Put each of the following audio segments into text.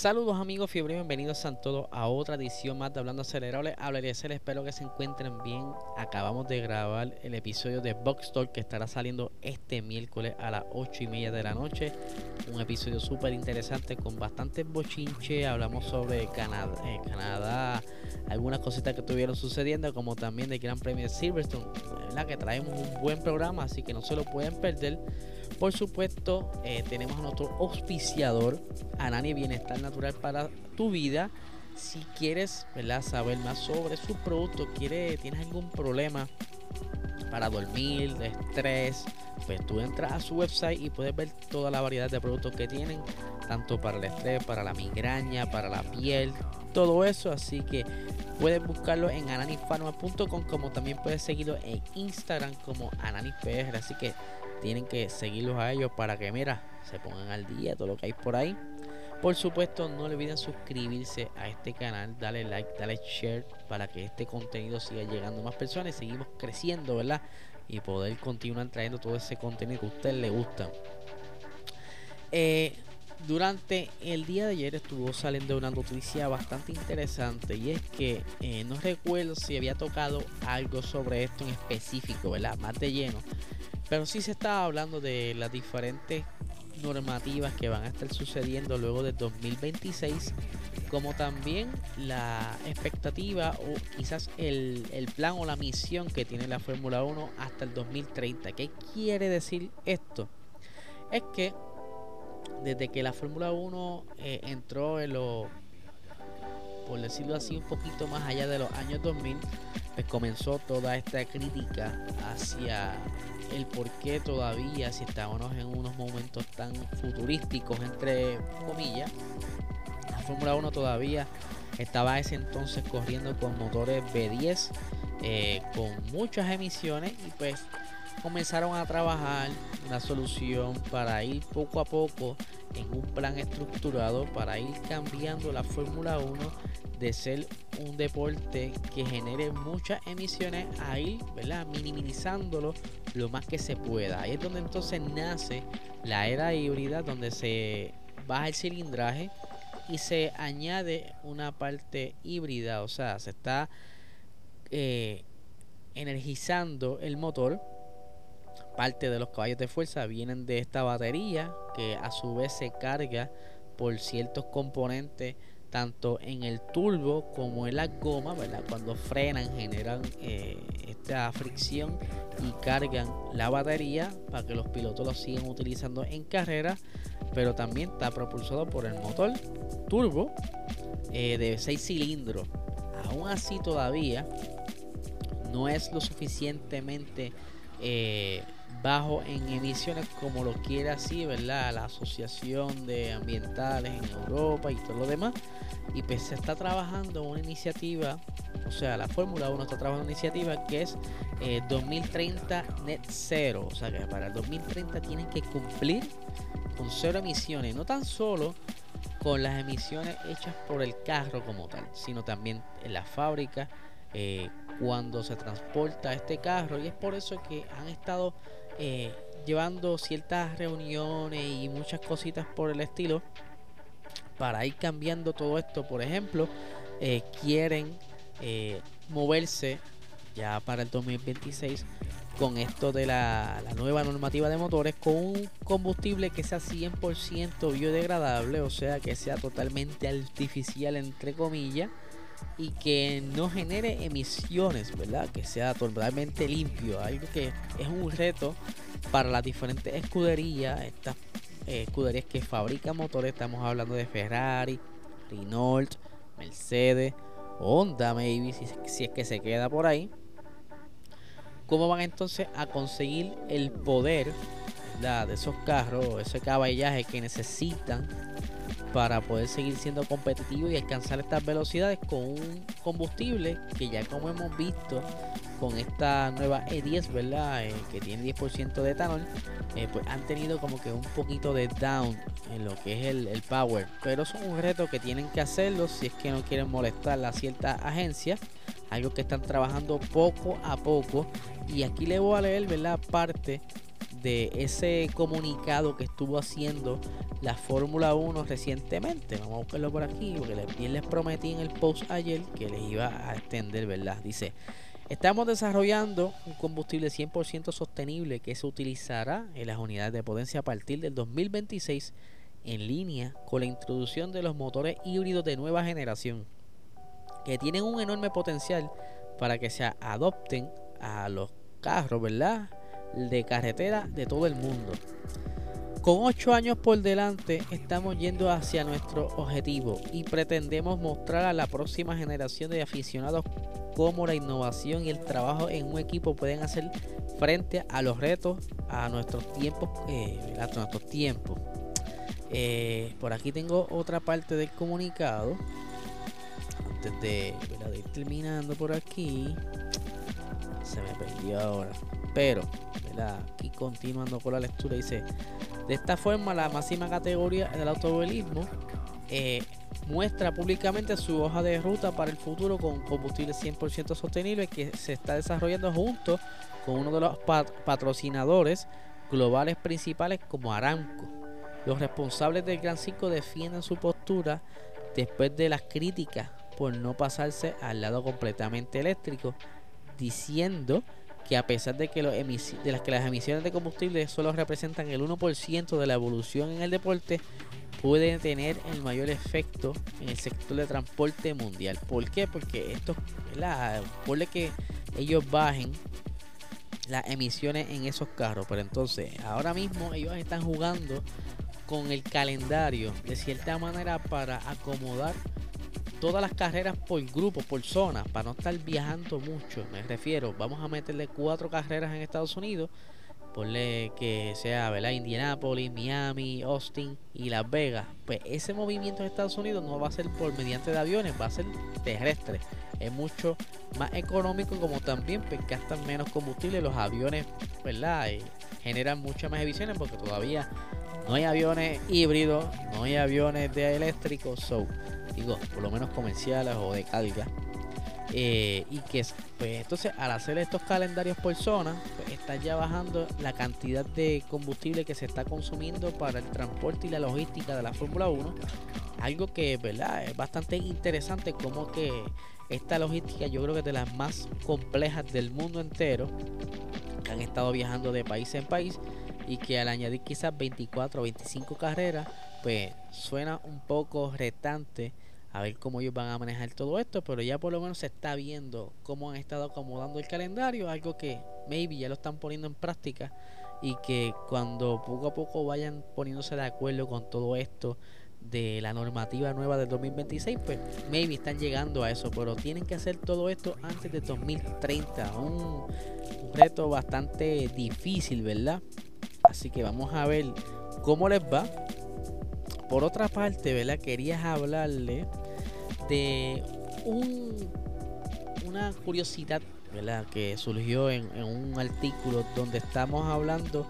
Saludos amigos fiebre, bienvenidos a todos a otra edición más de Hablando Acelerable. Hablaré ser, espero que se encuentren bien. Acabamos de grabar el episodio de Box Talk que estará saliendo este miércoles a las 8 y media de la noche. Un episodio súper interesante con bastantes bochinche. Hablamos sobre Canadá, eh, Canadá, algunas cositas que estuvieron sucediendo, como también del Gran Premio de Silverstone. La que traemos un buen programa, así que no se lo pueden perder. Por supuesto, eh, tenemos a nuestro auspiciador, Anani Bienestar Natural para tu vida. Si quieres saber más sobre su producto, ¿quieres, tienes algún problema para dormir, de estrés, pues tú entras a su website y puedes ver toda la variedad de productos que tienen, tanto para el estrés, para la migraña, para la piel, todo eso. Así que puedes buscarlo en ananifarma.com como también puedes seguirlo en Instagram como ananispr. Así que tienen que seguirlos a ellos para que, mira, se pongan al día todo lo que hay por ahí. Por supuesto, no olviden suscribirse a este canal, dale like, dale share para que este contenido siga llegando a más personas y seguimos creciendo, ¿verdad? Y poder continuar trayendo todo ese contenido que a ustedes les gusta. Eh, durante el día de ayer estuvo saliendo una noticia bastante interesante y es que eh, no recuerdo si había tocado algo sobre esto en específico, ¿verdad? Más de lleno. Pero sí se estaba hablando de las diferentes normativas que van a estar sucediendo luego del 2026, como también la expectativa o quizás el, el plan o la misión que tiene la Fórmula 1 hasta el 2030. ¿Qué quiere decir esto? Es que desde que la Fórmula 1 eh, entró en lo, por decirlo así, un poquito más allá de los años 2000, pues comenzó toda esta crítica hacia el por qué todavía, si estábamos en unos momentos tan futurísticos, entre comillas, la Fórmula 1 todavía estaba ese entonces corriendo con motores B10, eh, con muchas emisiones y pues comenzaron a trabajar una solución para ir poco a poco en un plan estructurado para ir cambiando la Fórmula 1 de ser un deporte que genere muchas emisiones a ir ¿verdad? minimizándolo lo más que se pueda. Ahí es donde entonces nace la era híbrida donde se baja el cilindraje y se añade una parte híbrida, o sea, se está eh, energizando el motor parte de los caballos de fuerza vienen de esta batería que a su vez se carga por ciertos componentes tanto en el turbo como en la goma, ¿verdad? Cuando frenan generan eh, esta fricción y cargan la batería para que los pilotos lo sigan utilizando en carrera, pero también está propulsado por el motor turbo eh, de 6 cilindros. Aún así todavía no es lo suficientemente eh, bajo en emisiones como lo quiere así, ¿verdad? La Asociación de Ambientales en Europa y todo lo demás. Y pues se está trabajando una iniciativa, o sea, la Fórmula 1 está trabajando una iniciativa que es 2030 eh, Net Zero. O sea, que para el 2030 tienen que cumplir con cero emisiones, no tan solo con las emisiones hechas por el carro como tal, sino también en la fábrica, eh, cuando se transporta este carro. Y es por eso que han estado eh, llevando ciertas reuniones y muchas cositas por el estilo para ir cambiando todo esto. Por ejemplo, eh, quieren eh, moverse ya para el 2026 con esto de la, la, nueva normativa de motores con un combustible que sea 100% biodegradable, o sea que sea totalmente artificial entre comillas y que no genere emisiones, ¿verdad? Que sea totalmente limpio, algo que es un reto para las diferentes escuderías, estas eh, escuderías que fabrican motores, estamos hablando de Ferrari, Renault, Mercedes, Honda, maybe, si, si es que se queda por ahí. ¿Cómo van entonces a conseguir el poder de esos carros, ese caballaje que necesitan para poder seguir siendo competitivo y alcanzar estas velocidades con un combustible que ya como hemos visto con esta nueva E10, ¿verdad? Eh, que tiene 10% de etanol, eh, pues han tenido como que un poquito de down en lo que es el, power. Pero es un reto que tienen que hacerlo si es que no quieren molestar a ciertas agencias. Algo que están trabajando poco a poco. Y aquí le voy a leer, ¿verdad? Parte de ese comunicado que estuvo haciendo la Fórmula 1 recientemente. Vamos a buscarlo por aquí, porque bien les prometí en el post ayer que les iba a extender, ¿verdad? Dice, estamos desarrollando un combustible 100% sostenible que se utilizará en las unidades de potencia a partir del 2026 en línea con la introducción de los motores híbridos de nueva generación, que tienen un enorme potencial para que se adopten a los carros, ¿verdad? De carretera de todo el mundo. Con 8 años por delante estamos yendo hacia nuestro objetivo y pretendemos mostrar a la próxima generación de aficionados cómo la innovación y el trabajo en un equipo pueden hacer frente a los retos a nuestros tiempos. Eh, a nuestros tiempos. Eh, por aquí tengo otra parte del comunicado. Antes de, de ir terminando por aquí. Se me perdió ahora. Pero aquí continuando con la lectura, dice, de esta forma la máxima categoría del automovilismo eh, muestra públicamente su hoja de ruta para el futuro con combustible 100% sostenible que se está desarrollando junto con uno de los patrocinadores globales principales como Aramco. Los responsables del Gran Circo defienden su postura después de las críticas por no pasarse al lado completamente eléctrico, diciendo que a pesar de que, de las que las emisiones de combustible solo representan el 1% de la evolución en el deporte, pueden tener el mayor efecto en el sector de transporte mundial. ¿Por qué? Porque esto, la, por que ellos bajen las emisiones en esos carros. Pero entonces, ahora mismo ellos están jugando con el calendario de cierta manera para acomodar todas las carreras por grupo, por zona, para no estar viajando mucho. Me refiero, vamos a meterle cuatro carreras en Estados Unidos. Ponle que sea, ¿verdad? Indianapolis, Miami, Austin y Las Vegas. Pues ese movimiento en Estados Unidos no va a ser por mediante de aviones, va a ser terrestre. Es mucho más económico como también pues, gastan menos combustible. Los aviones, ¿verdad? Y generan muchas más emisiones porque todavía no hay aviones híbridos, no hay aviones de eléctricos. Digo, por lo menos comerciales o de carga. Eh, y que pues entonces al hacer estos calendarios por zona pues, está ya bajando la cantidad de combustible que se está consumiendo para el transporte y la logística de la Fórmula 1 algo que verdad es bastante interesante como que esta logística yo creo que es de las más complejas del mundo entero que han estado viajando de país en país y que al añadir quizás 24 o 25 carreras pues suena un poco retante a ver cómo ellos van a manejar todo esto, pero ya por lo menos se está viendo cómo han estado acomodando el calendario, algo que maybe ya lo están poniendo en práctica y que cuando poco a poco vayan poniéndose de acuerdo con todo esto de la normativa nueva del 2026, pues maybe están llegando a eso, pero tienen que hacer todo esto antes de 2030, un, un reto bastante difícil, ¿verdad? Así que vamos a ver cómo les va. Por otra parte, ¿verdad? Querías hablarle de un, una curiosidad ¿verdad? que surgió en, un artículo donde estamos hablando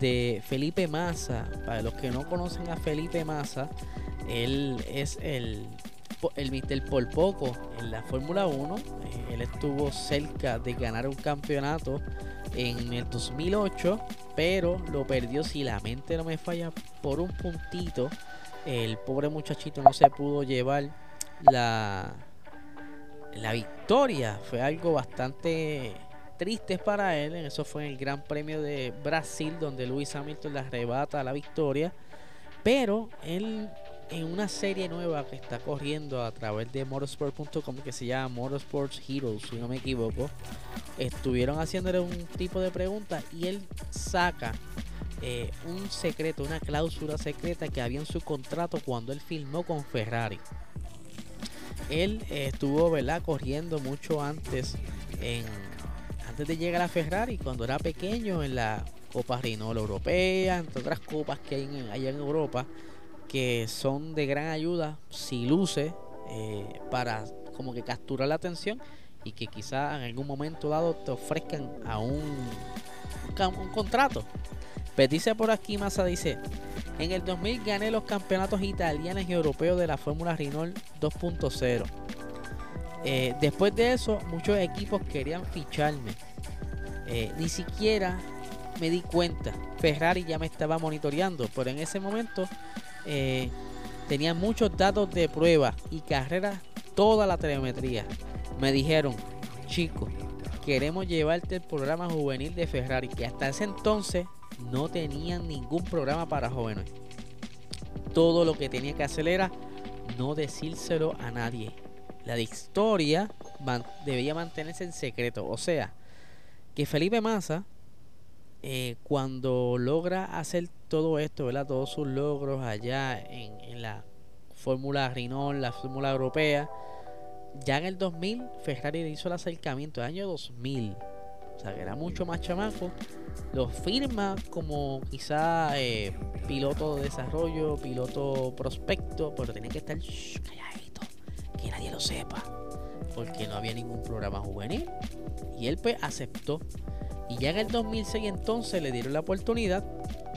de Felipe Massa. Para los que no conocen a Felipe Massa, él es el, el por poco en la Fórmula 1. Eh, él estuvo cerca de ganar un campeonato en el 2008, pero lo perdió si la mente no me falla por un puntito. El pobre muchachito no se pudo llevar la, la victoria. Fue algo bastante triste para él. Eso fue en el Gran Premio de Brasil, donde Luis Hamilton le arrebata la victoria. Pero él en una serie nueva que está corriendo a través de motorsport.com que se llama Motorsports Heroes, si no me equivoco, estuvieron haciéndole un tipo de preguntas y él saca eh, un secreto, una cláusula secreta que había en su contrato cuando él filmó con Ferrari él eh, estuvo ¿verdad? corriendo mucho antes antes de llegar a Ferrari cuando era pequeño en la Copa Renault Europea entre otras copas que hay en Europa que son de gran ayuda si luce eh, para como que capturar la atención y que quizá en algún momento dado te ofrezcan a un, un, contrato. Pues dice por aquí Massa, dice, en el 2000 gané los campeonatos italianos y europeos de la Fórmula Renault 2.0. Eh, después de eso, muchos equipos querían ficharme. Eh, ni siquiera me di cuenta. Ferrari ya me estaba monitoreando, pero en ese momento eh, tenía muchos datos de prueba y carreras, toda la telemetría. Me dijeron, chico, queremos llevarte el programa juvenil de Ferrari, que hasta ese entonces no tenían ningún programa para jóvenes. Todo lo que tenía que hacer era no decírselo a nadie. La historia debía mantenerse en secreto. O sea, que Felipe Massa, eh, cuando logra hacer todo esto, ¿verdad? todos sus logros allá en, la Fórmula Renault, la Fórmula Europea, ya en el 2000 Ferrari le hizo el acercamiento, el año 2000 o sea, que era mucho más chamaco, lo firma como quizá eh, piloto de desarrollo, piloto prospecto, pero tenía que estar calladito, que nadie lo sepa, porque no había ningún programa juvenil. Y él pues aceptó. Y ya en el 2006 entonces le dieron la oportunidad.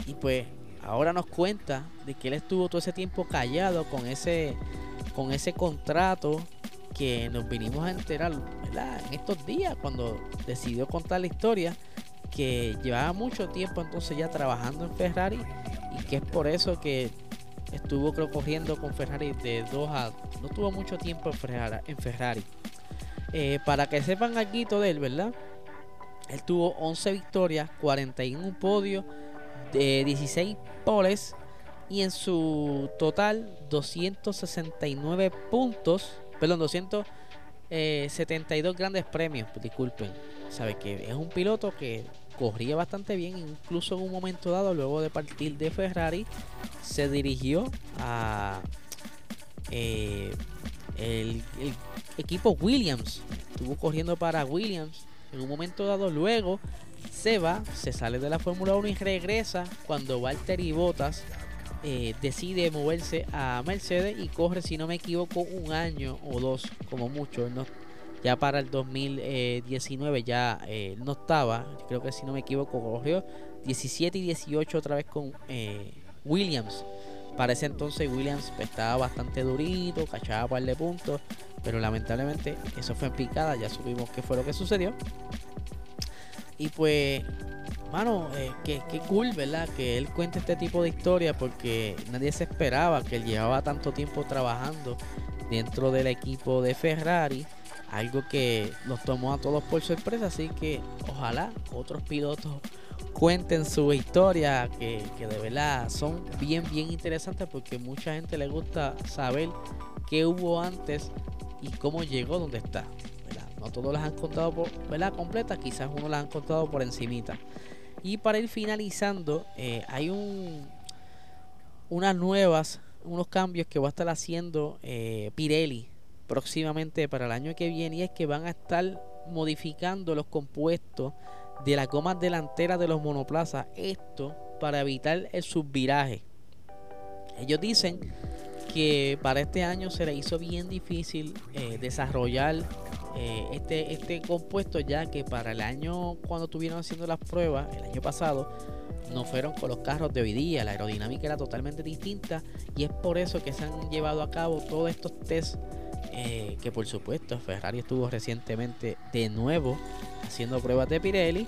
Y pues ahora nos cuenta de que él estuvo todo ese tiempo callado con ese con ese contrato que nos vinimos a enterar en estos días cuando decidió contar la historia que llevaba mucho tiempo entonces ya trabajando en Ferrari. Y que es por eso que estuvo creo corriendo con Ferrari de 2 a no tuvo mucho tiempo en Ferrari, eh, para que sepan aquí de él verdad él tuvo 11 victorias 41 podios de 16 poles y en su total 269 puntos perdón, 272 grandes premios, disculpen. Sabe que es un piloto que corría bastante bien, incluso en un momento dado, luego de partir de Ferrari, se dirigió a eh, el, equipo Williams. Estuvo corriendo para Williams. En un momento dado, luego se va, se sale de la Fórmula 1 y regresa cuando Valtteri Bottas eh, decide moverse a Mercedes y corre, si no me equivoco, un año o dos, como mucho. No, ya para el 2019 ya eh, no estaba, creo que si no me equivoco, corrió 17 y 18 otra vez con eh, Williams. Para ese entonces Williams estaba bastante durito, cachaba un par de puntos, pero lamentablemente eso fue en picada, ya supimos qué fue lo que sucedió. Y pues mano, eh, qué, cool, ¿verdad? Que él cuente este tipo de historia porque nadie se esperaba que él llevaba tanto tiempo trabajando dentro del equipo de Ferrari. Algo que nos tomó a todos por sorpresa. Así que ojalá otros pilotos cuenten su historia. Que, que de verdad son bien, bien interesantes. Porque mucha gente le gusta saber qué hubo antes y cómo llegó donde está. No todos las han contado por, ¿verdad? completa, quizás uno las han contado por encimita. Y para ir finalizando, eh, hay un unas nuevas, unos cambios que va a estar haciendo eh, Pirelli próximamente para el año que viene y es que van a estar modificando los compuestos de las gomas delanteras de los monoplazas. Esto para evitar el subviraje. Ellos dicen que para este año se le hizo bien difícil eh, desarrollar eh, este, este compuesto ya que para el año cuando estuvieron haciendo las pruebas, el año pasado, no fueron con los carros de hoy día, la aerodinámica era totalmente distinta y es por eso que se han llevado a cabo todos estos test eh, que por supuesto Ferrari estuvo recientemente de nuevo haciendo pruebas de Pirelli,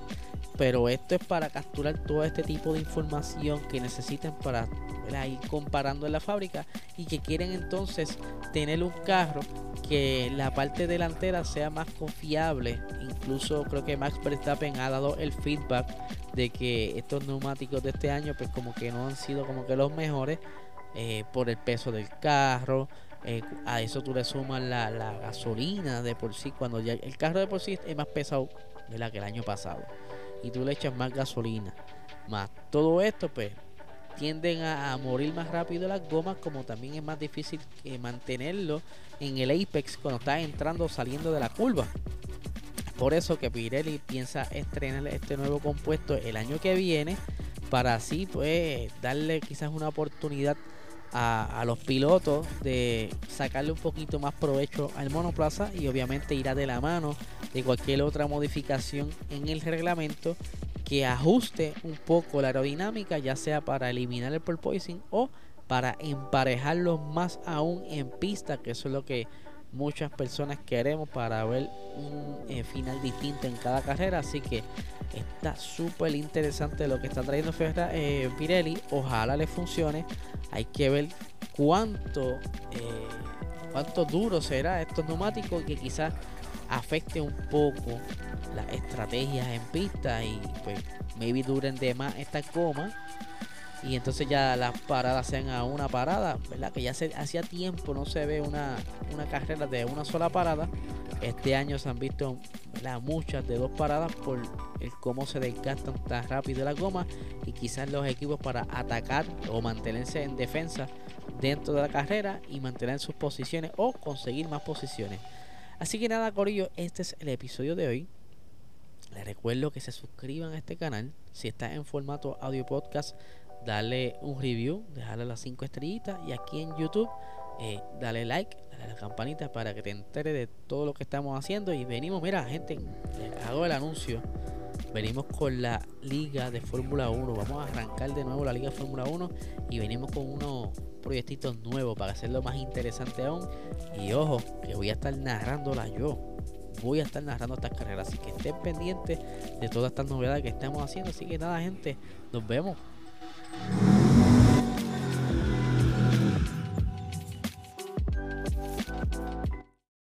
pero esto es para capturar todo este tipo de información que necesitan para ir comparando en la fábrica y que quieren entonces tener un carro que la parte delantera sea más confiable. Incluso creo que Max Verstappen ha dado el feedback de que estos neumáticos de este año pues como que no han sido como que los mejores eh, por el peso del carro. Eh, a eso tú le sumas la, gasolina de por sí. Cuando ya el carro de por sí es más pesado la que el año pasado. Y tú le echas más gasolina. Más todo esto pues tienden a, morir más rápido las gomas, como también es más difícil eh, mantenerlo en el apex cuando está entrando o saliendo de la curva. Por eso que Pirelli piensa estrenar este nuevo compuesto el año que viene para así pues darle quizás una oportunidad a, los pilotos de sacarle un poquito más provecho al monoplaza y obviamente irá de la mano de cualquier otra modificación en el reglamento que ajuste un poco la aerodinámica, ya sea para eliminar el porpoising o para emparejarlo más aún en pista, que eso es lo que muchas personas queremos para ver un eh, final distinto en cada carrera. Así que está súper interesante lo que está trayendo Ferra, eh, Pirelli. Ojalá le funcione. Hay que ver cuánto, eh, cuánto duro será estos neumáticos que quizás afecte un poco las estrategias en pista y pues maybe duren de más esta coma y entonces ya las paradas sean a una parada, ¿verdad? Que ya hacía tiempo no se ve una, una carrera de una sola parada. Este año se han visto muchas de dos paradas por el cómo se desgastan tan rápido la goma y quizás los equipos para atacar o mantenerse en defensa dentro de la carrera y mantener sus posiciones o conseguir más posiciones. Así que nada, Corillo, este es el episodio de hoy. Les recuerdo que se suscriban a este canal. Si está en formato audio podcast, dale un review, dejarle las 5 estrellitas y aquí en YouTube eh, dale like, dale a la campanita para que te enteres de todo lo que estamos haciendo y venimos, mira gente, hago el anuncio, venimos con la liga de Fórmula 1, vamos a arrancar de nuevo la liga de Fórmula 1 y venimos con unos proyectitos nuevos para hacerlo más interesante aún y ojo, que voy a estar narrándola yo voy a estar narrando estas carreras. Así que estén pendientes de todas estas novedades que estamos haciendo. Así que nada, gente, nos vemos.